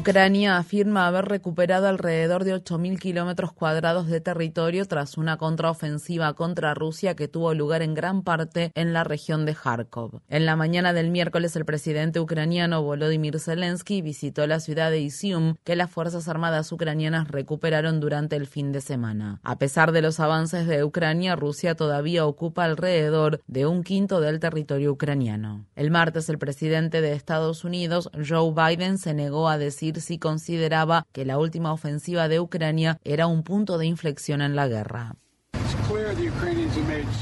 Ucrania afirma haber recuperado alrededor de 8.000 kilómetros cuadrados de territorio tras una contraofensiva contra Rusia que tuvo lugar en gran parte en la región de Kharkov. En la mañana del miércoles, el presidente ucraniano Volodymyr Zelensky visitó la ciudad de Isium, que las Fuerzas Armadas ucranianas recuperaron durante el fin de semana. A pesar de los avances de Ucrania, Rusia todavía ocupa alrededor de un quinto del territorio ucraniano. El martes, el presidente de Estados Unidos, Joe Biden, se negó a decir si consideraba que la última ofensiva de Ucrania era un punto de inflexión en la guerra.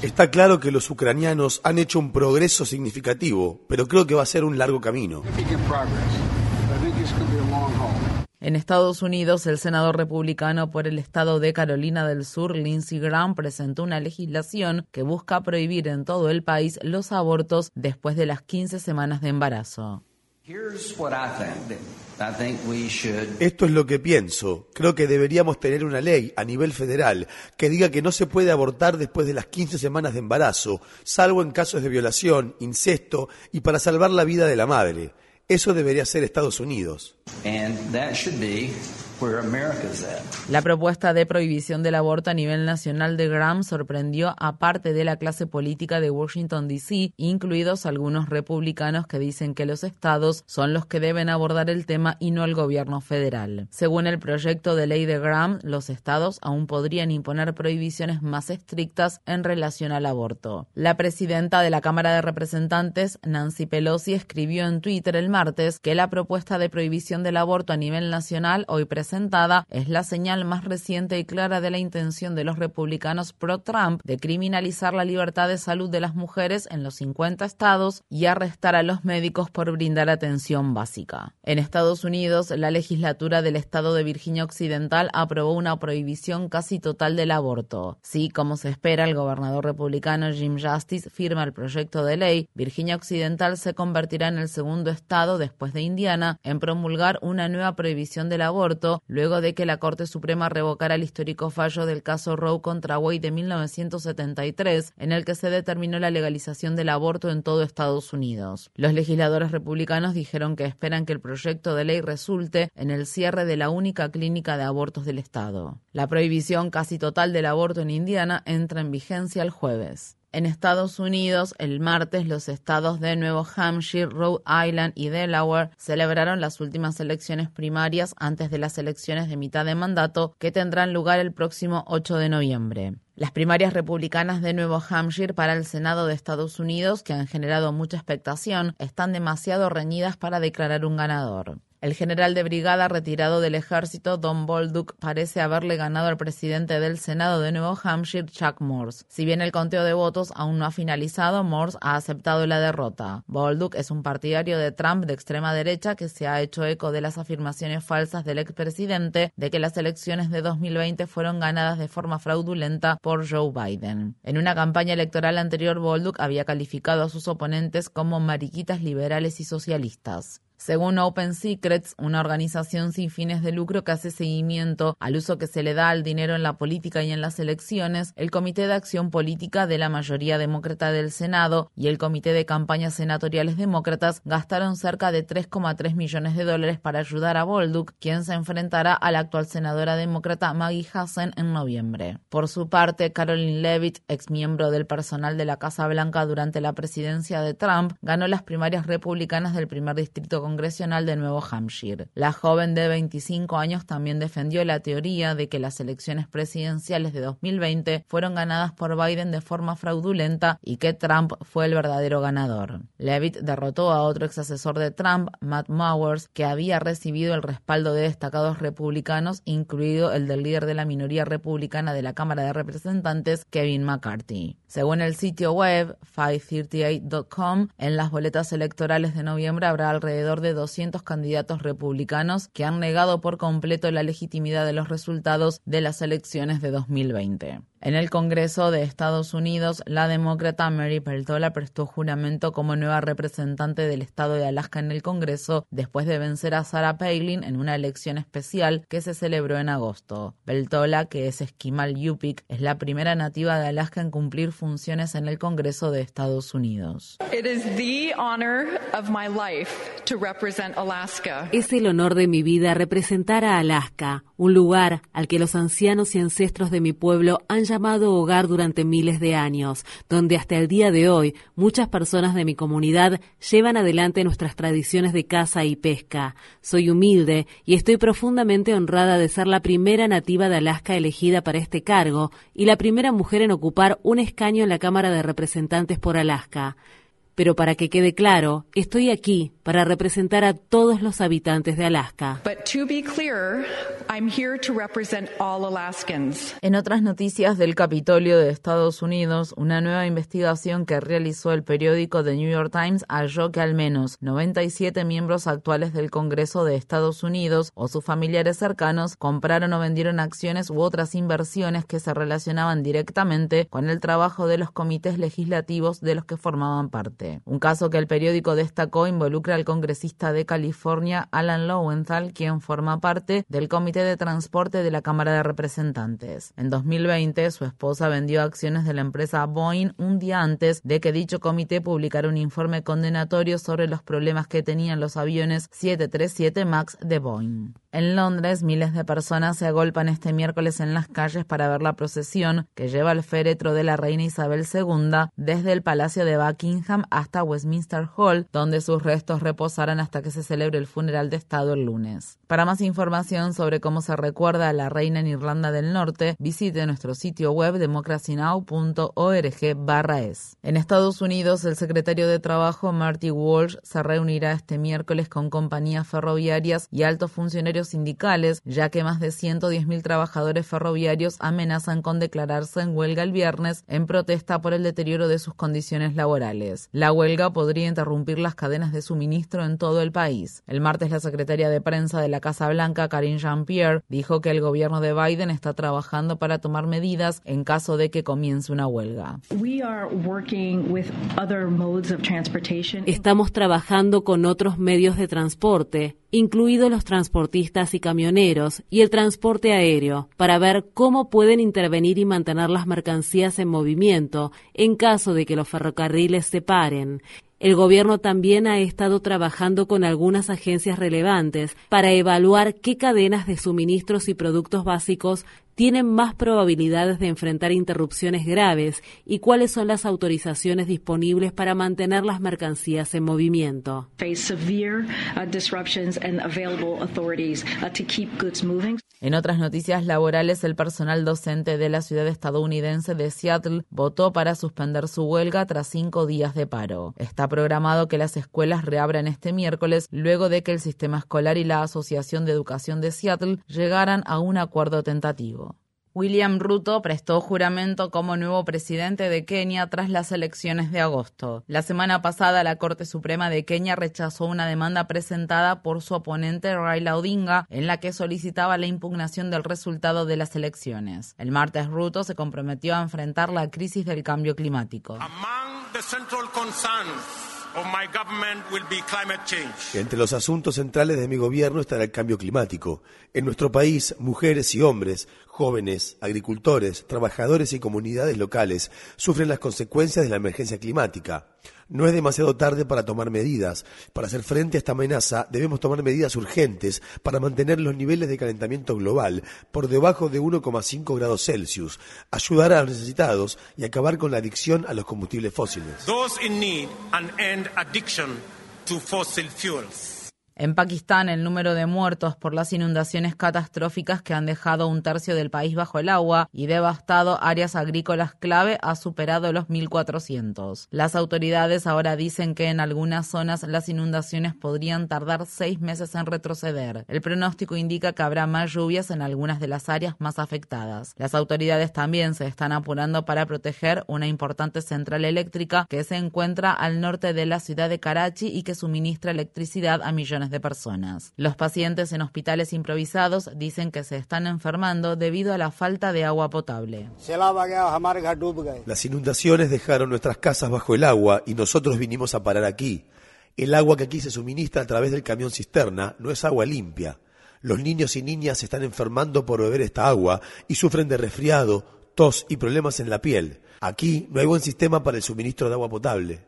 Está claro que los ucranianos han hecho un progreso significativo, pero creo que va a ser un largo camino. En Estados Unidos, el senador republicano por el estado de Carolina del Sur, Lindsey Graham, presentó una legislación que busca prohibir en todo el país los abortos después de las 15 semanas de embarazo. Esto es lo que pienso. Creo que deberíamos tener una ley a nivel federal que diga que no se puede abortar después de las 15 semanas de embarazo, salvo en casos de violación, incesto y para salvar la vida de la madre. Eso debería ser Estados Unidos. La propuesta de prohibición del aborto a nivel nacional de Graham sorprendió a parte de la clase política de Washington, D.C., incluidos algunos republicanos que dicen que los estados son los que deben abordar el tema y no el gobierno federal. Según el proyecto de ley de Graham, los estados aún podrían imponer prohibiciones más estrictas en relación al aborto. La presidenta de la Cámara de Representantes, Nancy Pelosi, escribió en Twitter el martes que la propuesta de prohibición del aborto a nivel nacional hoy es la señal más reciente y clara de la intención de los republicanos pro-Trump de criminalizar la libertad de salud de las mujeres en los 50 estados y arrestar a los médicos por brindar atención básica. En Estados Unidos, la legislatura del estado de Virginia Occidental aprobó una prohibición casi total del aborto. Sí, como se espera, el gobernador republicano Jim Justice firma el proyecto de ley. Virginia Occidental se convertirá en el segundo estado, después de Indiana, en promulgar una nueva prohibición del aborto luego de que la Corte Suprema revocara el histórico fallo del caso Roe contra Wade de 1973, en el que se determinó la legalización del aborto en todo Estados Unidos. Los legisladores republicanos dijeron que esperan que el proyecto de ley resulte en el cierre de la única clínica de abortos del Estado. La prohibición casi total del aborto en Indiana entra en vigencia el jueves. En Estados Unidos, el martes, los estados de Nuevo Hampshire, Rhode Island y Delaware celebraron las últimas elecciones primarias antes de las elecciones de mitad de mandato que tendrán lugar el próximo 8 de noviembre. Las primarias republicanas de Nuevo Hampshire para el Senado de Estados Unidos, que han generado mucha expectación, están demasiado reñidas para declarar un ganador. El general de brigada retirado del ejército, Don Bolduc, parece haberle ganado al presidente del Senado de Nuevo Hampshire, Chuck Morse. Si bien el conteo de votos aún no ha finalizado, Morse ha aceptado la derrota. Bolduc es un partidario de Trump de extrema derecha que se ha hecho eco de las afirmaciones falsas del expresidente de que las elecciones de 2020 fueron ganadas de forma fraudulenta por Joe Biden. En una campaña electoral anterior, Bolduc había calificado a sus oponentes como mariquitas liberales y socialistas. Según Open Secrets, una organización sin fines de lucro que hace seguimiento al uso que se le da al dinero en la política y en las elecciones, el Comité de Acción Política de la mayoría demócrata del Senado y el Comité de Campañas Senatoriales Demócratas gastaron cerca de 3,3 millones de dólares para ayudar a Bolduc, quien se enfrentará a la actual senadora demócrata Maggie Hassan en noviembre. Por su parte, Caroline Levitt, ex miembro del personal de la Casa Blanca durante la presidencia de Trump, ganó las primarias republicanas del primer distrito congresional de Nuevo Hampshire. La joven de 25 años también defendió la teoría de que las elecciones presidenciales de 2020 fueron ganadas por Biden de forma fraudulenta y que Trump fue el verdadero ganador. Levitt derrotó a otro ex asesor de Trump, Matt Mowers, que había recibido el respaldo de destacados republicanos, incluido el del líder de la minoría republicana de la Cámara de Representantes, Kevin McCarthy. Según el sitio web 538.com, en las boletas electorales de noviembre habrá alrededor de 200 candidatos republicanos que han negado por completo la legitimidad de los resultados de las elecciones de 2020. En el Congreso de Estados Unidos, la demócrata Mary Peltola prestó juramento como nueva representante del estado de Alaska en el Congreso después de vencer a Sarah Palin en una elección especial que se celebró en agosto. Peltola, que es esquimal Yupik, es la primera nativa de Alaska en cumplir funciones en el Congreso de Estados Unidos. Es el honor de mi vida representar a Alaska, un lugar al que los ancianos y ancestros de mi pueblo han llamado hogar durante miles de años, donde hasta el día de hoy muchas personas de mi comunidad llevan adelante nuestras tradiciones de caza y pesca. Soy humilde y estoy profundamente honrada de ser la primera nativa de Alaska elegida para este cargo y la primera mujer en ocupar un escaño en la Cámara de Representantes por Alaska. Pero para que quede claro, estoy aquí para representar a todos los habitantes de Alaska. En otras noticias del Capitolio de Estados Unidos, una nueva investigación que realizó el periódico The New York Times halló que al menos 97 miembros actuales del Congreso de Estados Unidos o sus familiares cercanos compraron o vendieron acciones u otras inversiones que se relacionaban directamente con el trabajo de los comités legislativos de los que formaban parte. Un caso que el periódico destacó involucra al congresista de California, Alan Lowenthal, quien forma parte del Comité de Transporte de la Cámara de Representantes. En 2020, su esposa vendió acciones de la empresa Boeing un día antes de que dicho comité publicara un informe condenatorio sobre los problemas que tenían los aviones 737 MAX de Boeing. En Londres, miles de personas se agolpan este miércoles en las calles para ver la procesión que lleva el féretro de la reina Isabel II desde el Palacio de Buckingham hasta Westminster Hall, donde sus restos reposarán hasta que se celebre el funeral de Estado el lunes. Para más información sobre cómo se recuerda a la reina en Irlanda del Norte, visite nuestro sitio web democracynow.org/es. En Estados Unidos, el secretario de Trabajo Marty Walsh se reunirá este miércoles con compañías ferroviarias y altos funcionarios sindicales, ya que más de 110.000 trabajadores ferroviarios amenazan con declararse en huelga el viernes en protesta por el deterioro de sus condiciones laborales. La huelga podría interrumpir las cadenas de suministro en todo el país. El martes la secretaria de prensa de la Casa Blanca, Karine Jean-Pierre, dijo que el gobierno de Biden está trabajando para tomar medidas en caso de que comience una huelga. Estamos trabajando con otros medios de transporte incluidos los transportistas y camioneros y el transporte aéreo, para ver cómo pueden intervenir y mantener las mercancías en movimiento en caso de que los ferrocarriles se paren. El gobierno también ha estado trabajando con algunas agencias relevantes para evaluar qué cadenas de suministros y productos básicos tienen más probabilidades de enfrentar interrupciones graves y cuáles son las autorizaciones disponibles para mantener las mercancías en movimiento. Uh, uh, en otras noticias laborales, el personal docente de la ciudad estadounidense de Seattle votó para suspender su huelga tras cinco días de paro. Está programado que las escuelas reabran este miércoles luego de que el sistema escolar y la Asociación de Educación de Seattle llegaran a un acuerdo tentativo. William Ruto prestó juramento como nuevo presidente de Kenia tras las elecciones de agosto. La semana pasada, la Corte Suprema de Kenia rechazó una demanda presentada por su oponente Raila Odinga, en la que solicitaba la impugnación del resultado de las elecciones. El martes, Ruto se comprometió a enfrentar la crisis del cambio climático. Entre los asuntos centrales de mi gobierno estará el cambio climático. En nuestro país, mujeres y hombres, jóvenes, agricultores, trabajadores y comunidades locales sufren las consecuencias de la emergencia climática. No es demasiado tarde para tomar medidas. Para hacer frente a esta amenaza debemos tomar medidas urgentes para mantener los niveles de calentamiento global por debajo de 1,5 grados Celsius, ayudar a los necesitados y acabar con la adicción a los combustibles fósiles. Those in need end addiction to fossil fuels. En Pakistán, el número de muertos por las inundaciones catastróficas que han dejado un tercio del país bajo el agua y devastado áreas agrícolas clave ha superado los 1.400. Las autoridades ahora dicen que en algunas zonas las inundaciones podrían tardar seis meses en retroceder. El pronóstico indica que habrá más lluvias en algunas de las áreas más afectadas. Las autoridades también se están apurando para proteger una importante central eléctrica que se encuentra al norte de la ciudad de Karachi y que suministra electricidad a millones de personas. Los pacientes en hospitales improvisados dicen que se están enfermando debido a la falta de agua potable. Las inundaciones dejaron nuestras casas bajo el agua y nosotros vinimos a parar aquí. El agua que aquí se suministra a través del camión cisterna no es agua limpia. Los niños y niñas se están enfermando por beber esta agua y sufren de resfriado, tos y problemas en la piel. Aquí no hay buen sistema para el suministro de agua potable.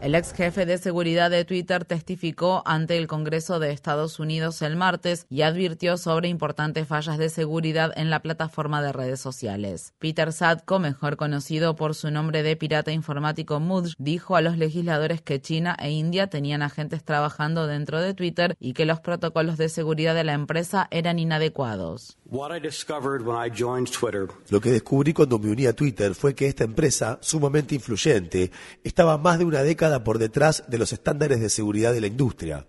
El ex jefe de seguridad de Twitter testificó ante el Congreso de Estados Unidos el martes y advirtió sobre importantes fallas de seguridad en la plataforma de redes sociales. Peter Sadko, mejor conocido por su nombre de pirata informático Mudge, dijo a los legisladores que China e India tenían agentes trabajando dentro de Twitter y que los protocolos de seguridad de la empresa eran inadecuados. Lo que descubrí cuando me uní a Twitter fue que esta empresa, sumamente influyente, estaba más de una década por detrás de los estándares de seguridad de la industria.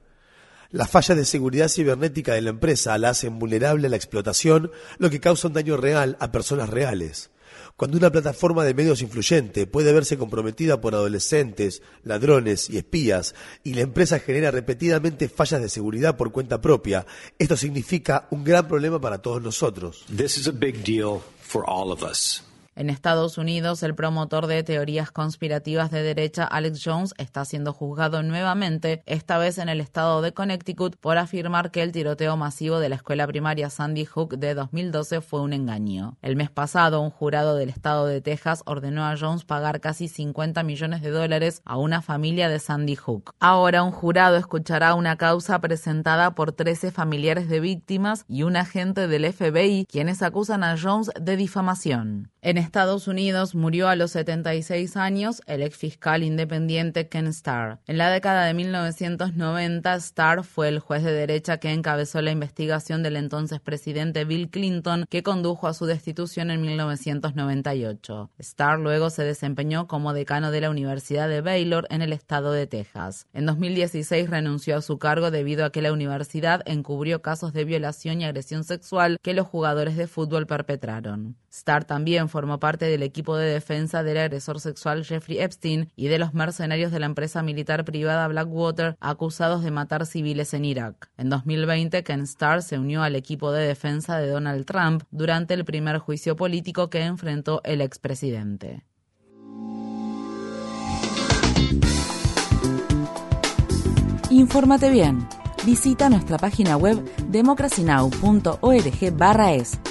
Las fallas de seguridad cibernética de la empresa la hacen vulnerable a la explotación, lo que causa un daño real a personas reales. Cuando una plataforma de medios influyente puede verse comprometida por adolescentes, ladrones y espías, y la empresa genera repetidamente fallas de seguridad por cuenta propia, esto significa un gran problema para todos nosotros. En Estados Unidos, el promotor de teorías conspirativas de derecha Alex Jones está siendo juzgado nuevamente, esta vez en el estado de Connecticut, por afirmar que el tiroteo masivo de la escuela primaria Sandy Hook de 2012 fue un engaño. El mes pasado, un jurado del estado de Texas ordenó a Jones pagar casi 50 millones de dólares a una familia de Sandy Hook. Ahora, un jurado escuchará una causa presentada por 13 familiares de víctimas y un agente del FBI, quienes acusan a Jones de difamación. Estados Unidos murió a los 76 años el ex fiscal independiente Ken Starr. En la década de 1990, Starr fue el juez de derecha que encabezó la investigación del entonces presidente Bill Clinton, que condujo a su destitución en 1998. Starr luego se desempeñó como decano de la Universidad de Baylor en el estado de Texas. En 2016 renunció a su cargo debido a que la universidad encubrió casos de violación y agresión sexual que los jugadores de fútbol perpetraron. Starr también formó parte del equipo de defensa del agresor sexual Jeffrey Epstein y de los mercenarios de la empresa militar privada Blackwater acusados de matar civiles en Irak. En 2020, Ken Starr se unió al equipo de defensa de Donald Trump durante el primer juicio político que enfrentó el expresidente. Infórmate bien. Visita nuestra página web democracynow.org/es